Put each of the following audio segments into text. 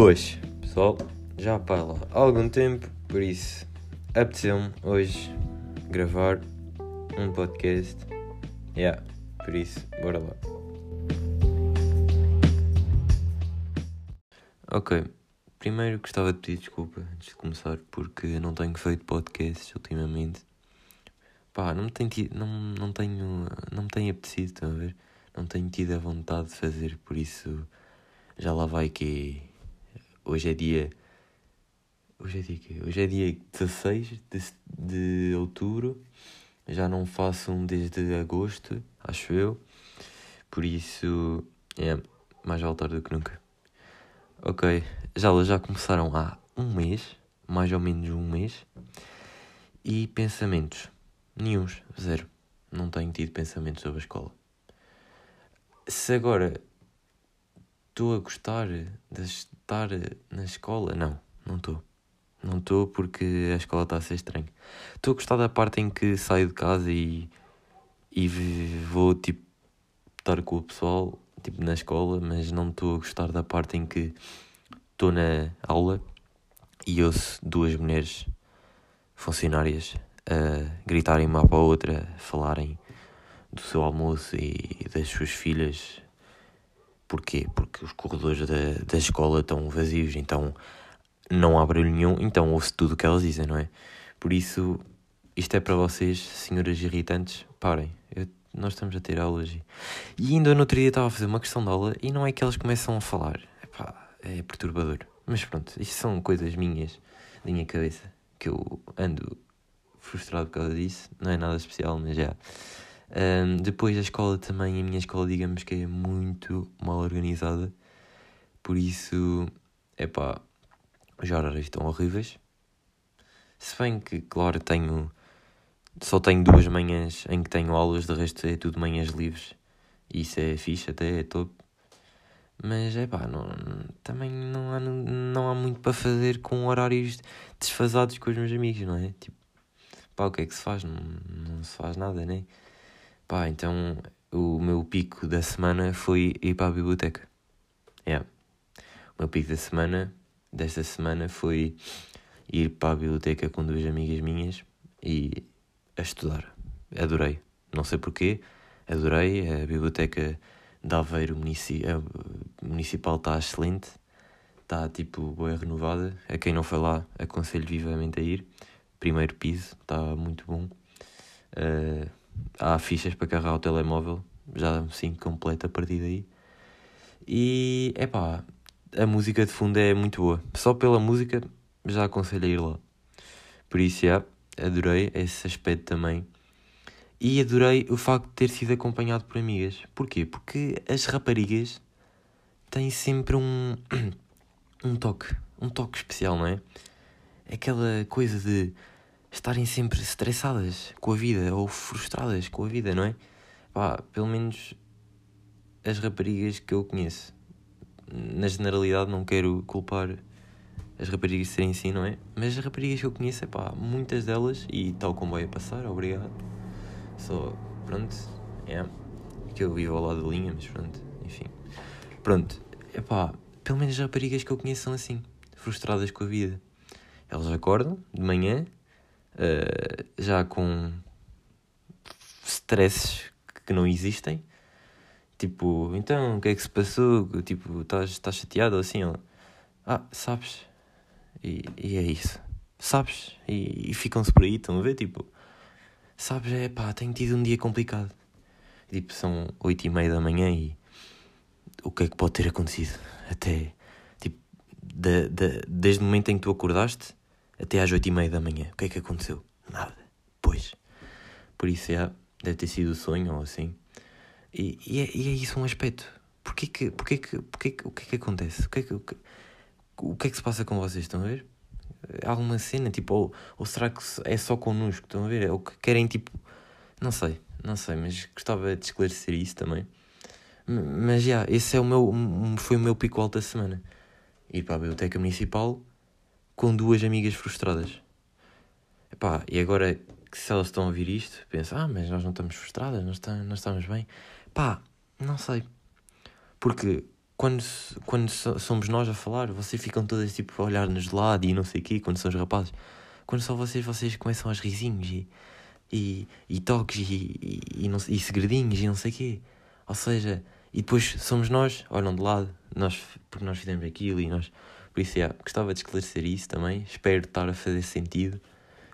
Boas, pessoal, já para lá há algum tempo, por isso apeteceu-me hoje gravar um podcast. Yeah, por isso, bora lá. Ok, primeiro gostava de pedir desculpa antes de começar porque não tenho feito podcasts ultimamente. Pá, não me tenho tido, não, não tenho, não me tenho apetecido, estão a ver? Não tenho tido a vontade de fazer, por isso já lá vai que hoje é dia. Hoje é dia Hoje é dia 16 de, de outubro. Já não faço um desde agosto, acho eu. Por isso é mais tarde do que nunca. Ok, já já começaram há um mês, mais ou menos um mês. E pensamentos? Nenhums, zero. Não tenho tido pensamentos sobre a escola. Se agora estou a gostar de estar na escola, não, não estou. Não estou porque a escola está a ser estranha. Estou a gostar da parte em que saio de casa e, e vou tipo estar com o pessoal tipo na escola, mas não estou a gostar da parte em que estou na aula e ouço duas mulheres funcionárias a gritarem uma para a outra, a falarem do seu almoço e das suas filhas. Porquê? Porque os corredores da, da escola estão vazios, então não há barulho nenhum, então ouve-se tudo o que elas dizem, não é? Por isso, isto é para vocês, senhoras irritantes, parem. Eu, nós estamos a ter aulas e... e ainda no outro dia estava a fazer uma questão de aula e não é que elas começam a falar. Epá, é perturbador. Mas pronto, isto são coisas minhas, da minha cabeça, que eu ando frustrado por causa disso. Não é nada especial, mas já. Um, depois a escola também, a minha escola, digamos que é muito mal organizada. Por isso, é pá, os horários estão horríveis. Se bem que, claro, tenho. Só tenho duas manhãs em que tenho aulas, de resto é tudo manhãs livres. Isso é fixe, até é top. Mas é pá, não, também não há, não há muito para fazer com horários desfasados com os meus amigos, não é? Tipo, pá, o que é que se faz? Não, não se faz nada, né? Pá, então o meu pico da semana foi ir para a biblioteca. Yeah. O meu pico da semana desta semana foi ir para a biblioteca com duas amigas minhas e a estudar. Adorei. Não sei porquê, adorei. A biblioteca de Aveiro munici Municipal está excelente. Está tipo boa renovada. A quem não foi lá, aconselho vivamente a ir. Primeiro piso, está muito bom. Uh, há fichas para carregar o telemóvel, já sim completa a partir daí. E é pá, a música de fundo é muito boa. Só pela música já aconselho a ir lá. Por isso, yeah, adorei esse aspecto também. E adorei o facto de ter sido acompanhado por amigas. Porquê? Porque as raparigas têm sempre um, um toque, um toque especial, não é? Aquela coisa de estarem sempre estressadas com a vida ou frustradas com a vida, não é? Pá, pelo menos as raparigas que eu conheço na generalidade não quero culpar as raparigas serem assim, não é? Mas as raparigas que eu conheço, é pá, muitas delas, e tal como vai a passar, obrigado. Só, pronto, é. Que eu vivo ao lado da linha, mas pronto, enfim. Pronto, é pá, pelo menos as raparigas que eu conheço são assim, frustradas com a vida. Elas acordam de manhã, uh, já com stresses que não existem, Tipo, então, o que é que se passou? Tipo, estás, chateado ou assim? Ela, ah, sabes? E, e é isso. Sabes? E, e ficam-se por aí, estão a ver? Tipo, sabes? É pá, tenho tido um dia complicado. Tipo, são oito e meia da manhã e o que é que pode ter acontecido? Até, tipo, de, de, desde o momento em que tu acordaste até às oito e meia da manhã. O que é que aconteceu? Nada. Pois. Por isso, é, deve ter sido o sonho ou assim. E, e, é, e é isso um aspecto. Porquê que, porquê que, porquê que, o que é que acontece? O que é que, o que, o que é que se passa com vocês? Estão a ver? Alguma cena, tipo, ou, ou será que é só connosco? Estão a ver? É o que querem, tipo. Não sei, não sei, mas gostava de esclarecer isso também. Mas já, yeah, esse é o meu, foi o meu pico alto da semana. Ir para a biblioteca municipal com duas amigas frustradas. Epá, e agora que se elas estão a ouvir isto, pensam, ah, mas nós não estamos frustradas, nós, estamos, estamos bem. Pá, não sei. Porque quando, quando somos nós a falar, vocês ficam todas tipo a olhar-nos de lado e não sei o quê, quando são os rapazes. Quando são vocês, vocês começam aos risinhos e, e, e toques e, e, e, não, e segredinhos e não sei o quê. Ou seja, e depois somos nós, olham de lado, nós, porque nós fizemos aquilo e nós. Por isso, yeah, gostava de esclarecer isso também. Espero estar a fazer sentido.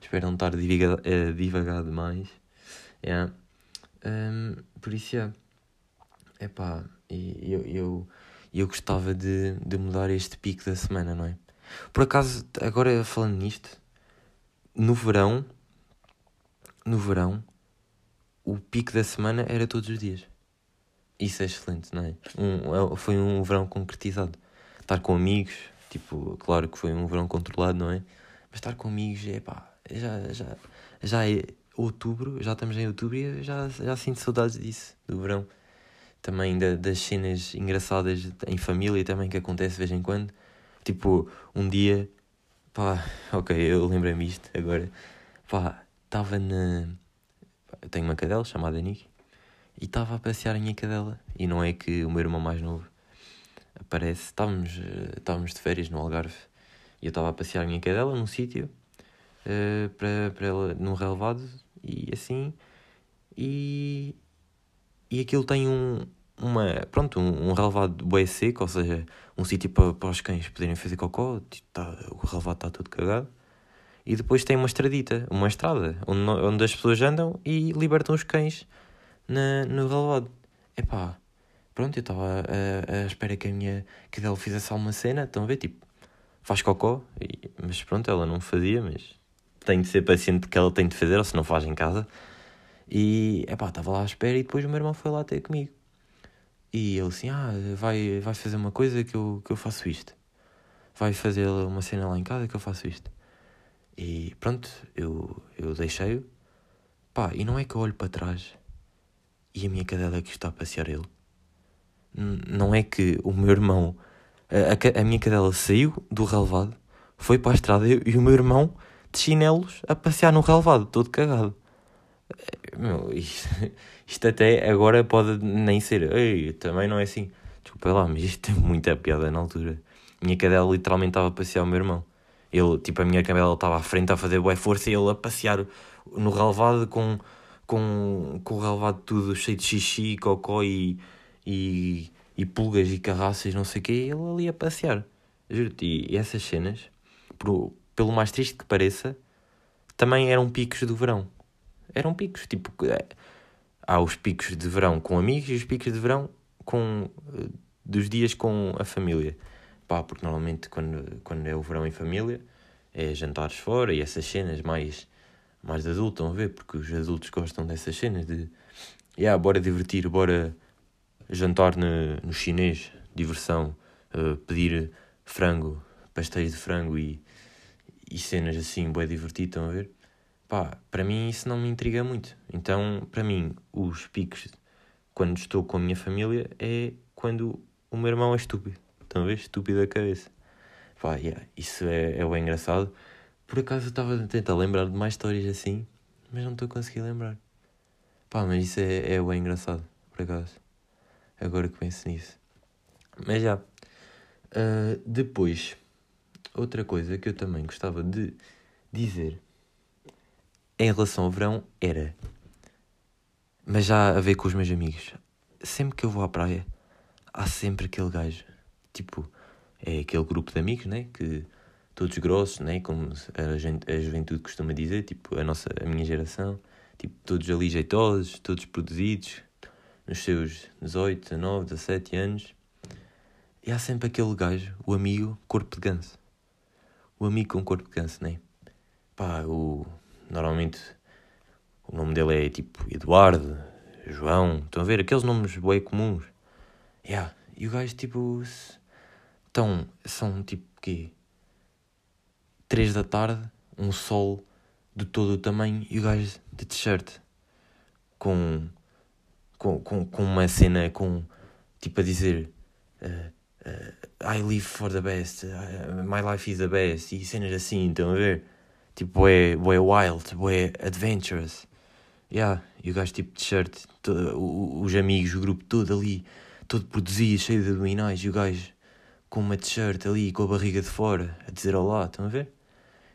Espero não estar a divagar, a divagar demais. Yeah. Um, por isso, yeah. Epá, eu, eu, eu gostava de, de mudar este pico da semana, não é? Por acaso, agora falando nisto, no verão, no verão, o pico da semana era todos os dias. Isso é excelente, não é? Um, é, foi um verão concretizado. Estar com amigos, tipo, claro que foi um verão controlado, não é? Mas estar com amigos, é pá, já, já, já é outubro, já estamos em outubro e já, já sinto saudades disso, do verão. Também da, das cenas engraçadas em família também que acontece de vez em quando. Tipo, um dia, pá, ok, eu lembrei-me isto agora. Pá, estava na. Eu tenho uma cadela chamada Nick e estava a passear a minha cadela. E não é que o meu irmão mais novo aparece. Estávamos, eh, estávamos de férias no Algarve e eu estava a passear a minha cadela num sítio uh, para, para ela, num relevado e assim. E, e aquilo tem um, uma, pronto, um, um relevado bué seco, ou seja, um sítio para, para os cães poderem fazer cocó, tipo, tá, o relevado está todo cagado. E depois tem uma estradita, uma estrada, onde, onde as pessoas andam e libertam os cães na, no relevado. Epá, pronto, eu estava à espera que a minha cadela fizesse alguma cena, estão a ver, tipo, faz cocó, e, mas pronto, ela não fazia, mas tenho de ser paciente porque ela tem de fazer, ou se não faz em casa. E, epá, estava lá à espera e depois o meu irmão foi lá ter comigo. E ele assim, ah, vai, vai fazer uma coisa que eu, que eu faço isto. Vai fazer uma cena lá em casa que eu faço isto. E pronto, eu, eu deixei-o. Pá, e não é que eu olho para trás e a minha cadela que está a passear ele. Não é que o meu irmão, a, a, minha cadela saiu do relevado, foi para a estrada e, e o meu irmão de chinelos a passear no relevado, todo cagado. Meu, isto, isto, até agora pode nem ser. Ei, também não é assim. Desculpa lá, mas isto tem muita piada na altura. Minha cadela literalmente estava a passear o meu irmão. Ele, tipo, a minha cadela estava à frente a fazer boa força e ele a passear no relevado com, com, com o relevado tudo cheio de xixi, cocó e, e, e pulgas e carraças, não sei o quê, e ele ali a passear. Juro-te, e, essas cenas, por, pelo mais triste que pareça, também eram picos do verão. Eram picos, tipo, é, há os picos de verão com amigos e os picos de verão com, eh, dos dias com a família. Pá, porque normalmente quando, quando é o verão em família é jantares fora e essas cenas mais, mais de estão a ver? Porque os adultos gostam dessas cenas de, yeah, bora divertir, bora jantar no, chinês, diversão, uh, pedir frango, pastéis de frango e, e cenas assim, bem divertido, estão a ver? Pá, para mim isso não me intriga muito. Então, para mim, os picos quando estou com a minha família é quando o meu irmão é estúpido. Estão a ver? Estúpido a cabeça. Pá, yeah, isso é, é bem engraçado. Por acaso eu estava a tentar lembrar de mais histórias assim, mas não estou a conseguir lembrar. Pá, mas isso é, é bem engraçado, por acaso. Agora que penso nisso. Mas já. Uh, depois, outra coisa que eu também gostava de dizer em relação ao verão era. Mas já a ver com os meus amigos. Sempre que eu vou à praia, há sempre aquele gajo. Tipo, é aquele grupo de amigos, né? Que todos grossos, né? Como a, gente, a juventude costuma dizer, tipo, a, nossa, a minha geração. Tipo, todos ali jeitosos, todos produzidos, nos seus 18, 19, 17 anos. E há sempre aquele gajo, o amigo corpo de ganso. O amigo com corpo de ganso, né? Pá, o Normalmente o nome dele é tipo Eduardo, João, estão a ver? Aqueles nomes bem comuns. Yeah. E o gajo tipo. Então, são tipo quê? Três da tarde, um sol de todo o tamanho e o gajo de t-shirt com, com, com, com uma cena com tipo a dizer uh, uh, I live for the best, uh, my life is the best e cenas assim, estão a ver? tipo, é, é wild, é adventurous. Yeah, e o gajo tipo de shirt, os amigos, o grupo todo ali, todo produzido, cheio de abdominais, e o gajo com uma t-shirt ali, com a barriga de fora, a dizer olá, estão a ver?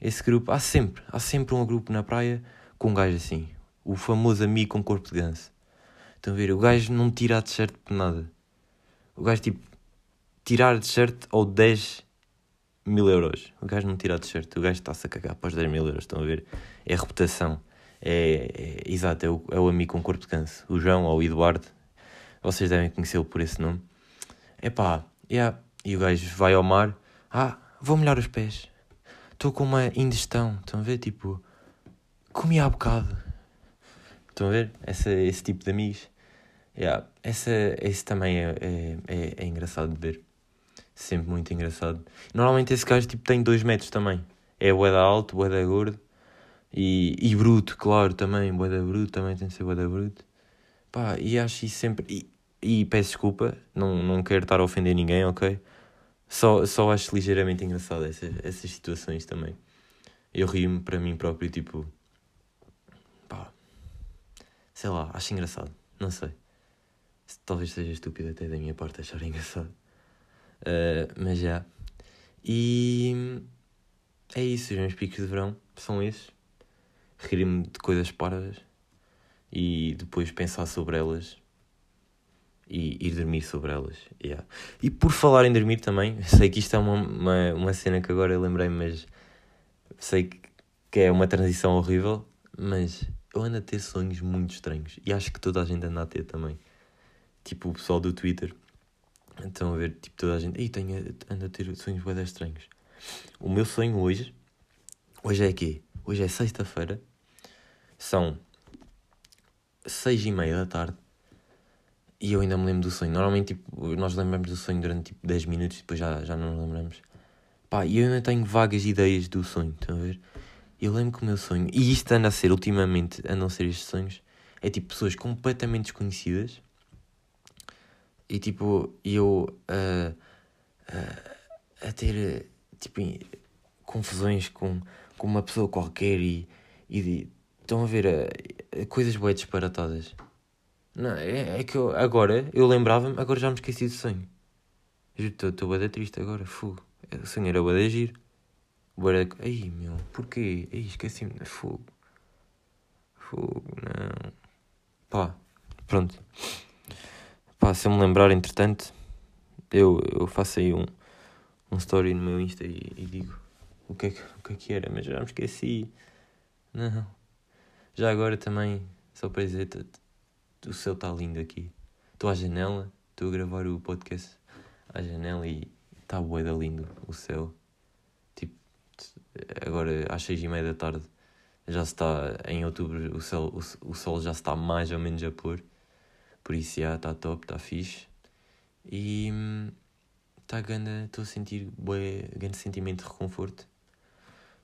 Esse grupo, há sempre, há sempre um grupo na praia com um gajo assim, o famoso amigo com corpo de ganso. Estão a ver? O gajo não tira a t-shirt por nada. O gajo, tipo, tirar a t-shirt ou 10 mil euros. O gajo não tira a t-shirt, o gajo está-se a cagar para os 10 mil euros. Estão a ver? É a reputação. É, é, exato, é o, é o amigo com corpo de ganso. O João ou o Eduardo. Vocês devem conhecê-lo por esse nome. É pá, yeah. e o gajo vai ao mar. Ah, vou molhar os pés. Estou com uma indigestão. Estão a ver? Tipo, comi há bocado. Estão a ver? Essa, esse tipo de amigos. Yeah. Essa, esse também é, é, é, é engraçado de ver. Sempre muito engraçado. Normalmente esse gajo tipo, tem 2 metros também. É boeda alto, boeda gordo. E, e bruto, claro, também. Boeda bruto, também tem de ser boeda bruto. Pá, e acho isso sempre. E, e peço desculpa, não, não quero estar a ofender ninguém, ok? Só, só acho ligeiramente engraçado essas, essas situações também. Eu rio-me para mim próprio, tipo. Sei lá, acho engraçado. Não sei. Talvez seja estúpido até da minha parte achar engraçado. Uh, mas já. E. É isso, os meus picos de verão são esses. Rir-me de coisas parvas e depois pensar sobre elas e ir dormir sobre elas. Yeah. E por falar em dormir também, sei que isto é uma, uma, uma cena que agora eu lembrei, mas sei que, que é uma transição horrível, mas eu ando a ter sonhos muito estranhos e acho que toda a gente anda a ter também. Tipo o pessoal do Twitter. Estão a ver, tipo, toda a gente. Ei, tenho, ando a ter sonhos bem estranhos. O meu sonho hoje. Hoje é quê? Hoje é sexta-feira. São seis e meia da tarde e eu ainda me lembro do sonho. Normalmente tipo, nós lembramos do sonho durante tipo 10 minutos e depois já, já não nos lembramos. Pá, e eu ainda tenho vagas ideias do sonho, estão a ver? Eu lembro que o meu sonho, e isto anda a ser ultimamente, a não ser estes sonhos, é tipo pessoas completamente desconhecidas e tipo eu uh, uh, a ter tipo confusões com, com uma pessoa qualquer e, e estão a ver uh, coisas bem disparatadas. Não, é, é que eu, agora eu lembrava-me, agora já me esqueci do sonho. Estou bem triste agora, fogo. O sonho era bem giro. Bué Ai meu, porquê? Ai, esqueci-me. Fogo. Fogo, não. Pá, pronto. Pá, se eu me lembrar, entretanto, eu, eu faço aí um, um story no meu Insta e, e digo o que, é que, o que é que era, mas já me esqueci. Não. Já agora também, só para dizer, o céu está lindo aqui. Estou à janela, estou a gravar o podcast à janela e está boeda lindo o céu. Agora às seis e meia da tarde já está, em outubro o, céu, o, o sol já está mais ou menos a pôr. Por isso já está top, está fixe. E está grande, estou a sentir bué, grande sentimento de reconforto.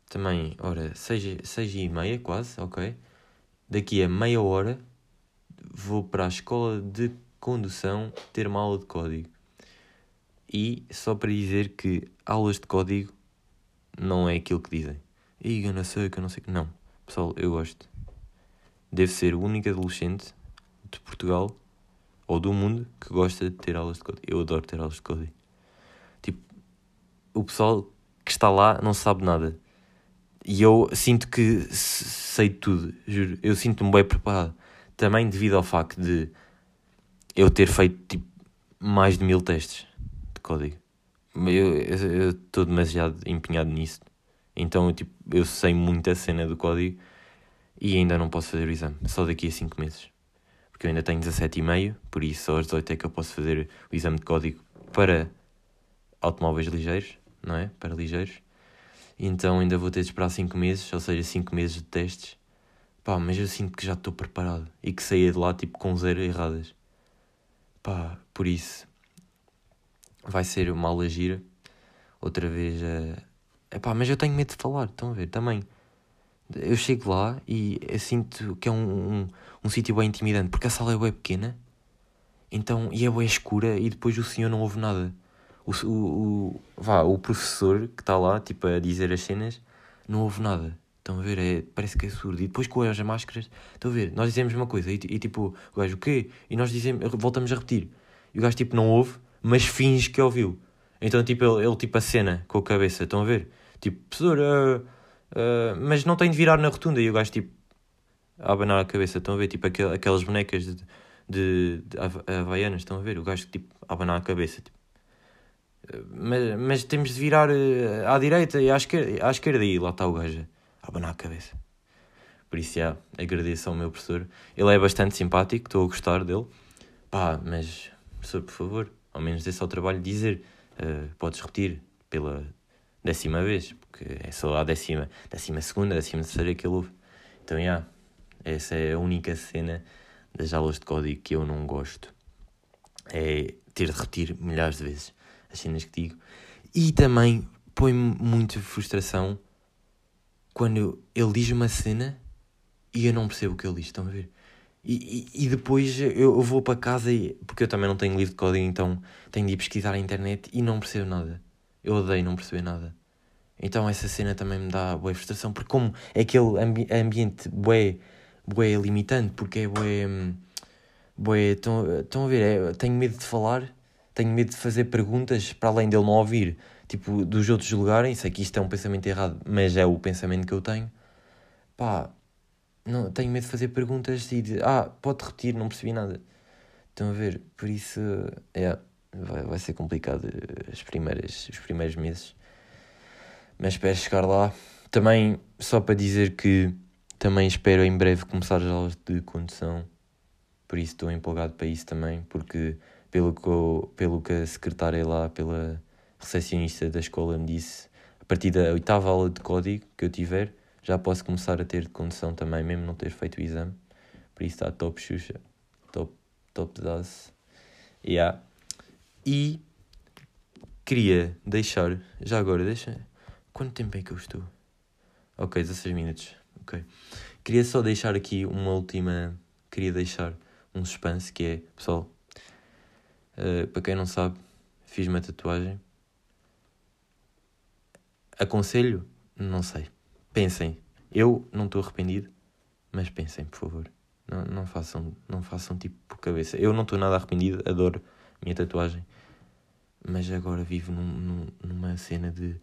Também, ora, seis, seis e meia quase, ok? Daqui a meia hora vou para a escola de condução ter uma aula de código. E só para dizer que aulas de código não é aquilo que dizem. E eu não sei, que eu não sei que. Não, pessoal, eu gosto. Devo ser o único adolescente de Portugal ou do mundo que gosta de ter aulas de código. Eu adoro ter aulas de código. Tipo, o pessoal que está lá não sabe nada. E eu sinto que sei tudo, juro. Eu sinto-me bem preparado também devido ao facto de eu ter feito tipo, mais de mil testes de código. Eu estou demasiado empenhado nisso. Então eu, tipo, eu sei muito a cena do código e ainda não posso fazer o exame. Só daqui a 5 meses. Porque eu ainda tenho 17,5, por isso só aos 18 é que eu posso fazer o exame de código para automóveis ligeiros, não é? Para ligeiros. Então ainda vou ter de esperar 5 meses, ou seja, 5 meses de testes Pá, mas eu sinto que já estou preparado e que saía de lá tipo com zero erradas. Pá, por isso vai ser uma aula gira. Outra vez a. É pá, mas eu tenho medo de falar, estão a ver? Também. Eu chego lá e sinto que é um, um, um sítio bem intimidante porque a sala é bem pequena então, e é bem escura e depois o senhor não ouve nada. O, o, o, vá, o professor que está lá, tipo, a dizer as cenas, não ouve nada. Estão a ver? É, parece que é surdo. E depois com as máscaras, estão a ver? Nós dizemos uma coisa e, e tipo, o gajo, o quê? E nós dizemos, voltamos a repetir. e o gajo tipo não ouve, mas finge que ouviu. Então tipo ele, ele tipo acena com a cabeça, estão a ver? Tipo, professor, uh, uh, mas não tem de virar na rotunda e o gajo tipo a abanar a cabeça, estão a ver? Tipo aquel, aquelas bonecas de, de, de havaianas, estão a ver? O gajo tipo a abanar a cabeça, tipo. Mas, mas temos de virar à direita e à esquerda, à esquerda e lá está o gajo a abanar a cabeça. Por isso, já, agradeço ao meu professor. Ele é bastante simpático, estou a gostar dele. Pá, mas, professor, por favor, ao menos dê-se ao trabalho de dizer. Uh, podes repetir pela décima vez, porque é só a décima, décima segunda, décima terceira que ele ouve. Então, já, essa é a única cena das aulas de código que eu não gosto. É ter de repetir milhares de vezes as cenas que digo. E também põe-me muita frustração quando ele diz uma cena e eu não percebo o que ele diz, estão a ver? E, e, e depois eu, vou para casa, e, porque eu também não tenho livro de código, então tenho de ir pesquisar na internet e não percebo nada. Eu odeio não perceber nada. Então essa cena também me dá boa frustração, porque como é aquele ambi ambiente bué, bué limitante, porque é bué... bué estão, estão a ver, é, tenho medo de falar, tenho medo de fazer perguntas para além dele não ouvir, tipo, dos outros julgarem, sei que isto é um pensamento errado, mas é o pensamento que eu tenho. Pá, não, tenho medo de fazer perguntas e de, ah, pode repetir, não percebi nada. Estão a ver? Por isso, é, vai, vai ser complicado as primeiras, os primeiros meses. Mas espero chegar lá. Também, só para dizer que também espero em breve começar as aulas de condução. Por isso estou empolgado para isso também, porque pelo que, eu, pelo que a secretária lá, pela recepcionista da escola me disse, a partir da oitava aula de código que eu tiver, já posso começar a ter de condução também, mesmo não ter feito o exame. Por isso está top Xuxa, top, top das. Yeah. E queria deixar, já agora, deixa. Quanto tempo é que eu estou? Ok, 16 minutos. Ok. Queria só deixar aqui uma última. Queria deixar um suspense que é, pessoal, uh, para quem não sabe, fiz uma tatuagem. Aconselho? Não sei. Pensem. Eu não estou arrependido, mas pensem, por favor. Não, não, façam, não façam tipo por cabeça. Eu não estou nada arrependido, adoro minha tatuagem. Mas agora vivo num, num, numa cena de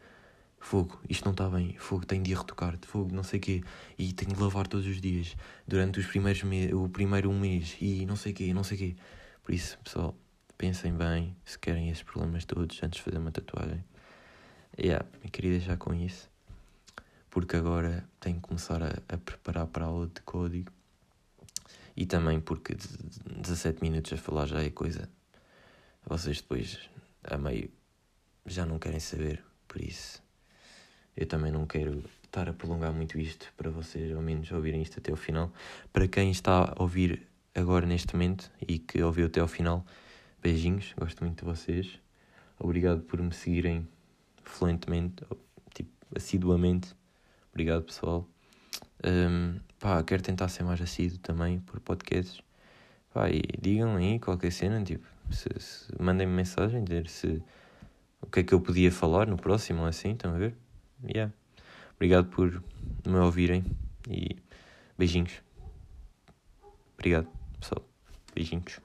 fogo, isto não está bem, fogo, tenho de retocar, de fogo, não sei o quê, e tenho de lavar todos os dias, durante os primeiros me o primeiro mês, e não sei o quê, não sei o quê. Por isso, pessoal, pensem bem se querem esses problemas todos antes de fazer uma tatuagem. Yeah, eu queria deixar com isso porque agora tenho que começar a, a preparar para a aula de código e também porque 17 minutos a falar já é coisa. Vocês depois, a meio, já não querem saber, por isso eu também não quero estar a prolongar muito isto para vocês, ao menos ouvirem isto até o final. Para quem está a ouvir agora neste momento e que ouviu até ao final, beijinhos, gosto muito de vocês. Obrigado por me seguirem fluentemente, tipo, assiduamente. Obrigado, pessoal. Um, pá, quero tentar ser mais assíduo também por podcasts. Pá, e digam aí qualquer cena, tipo, se, se, mandem-me mensagem, dizer se o que é que eu podia falar no próximo, assim, estão a ver? Yeah. Obrigado por me ouvirem e beijinhos. Obrigado, pessoal. Beijinhos.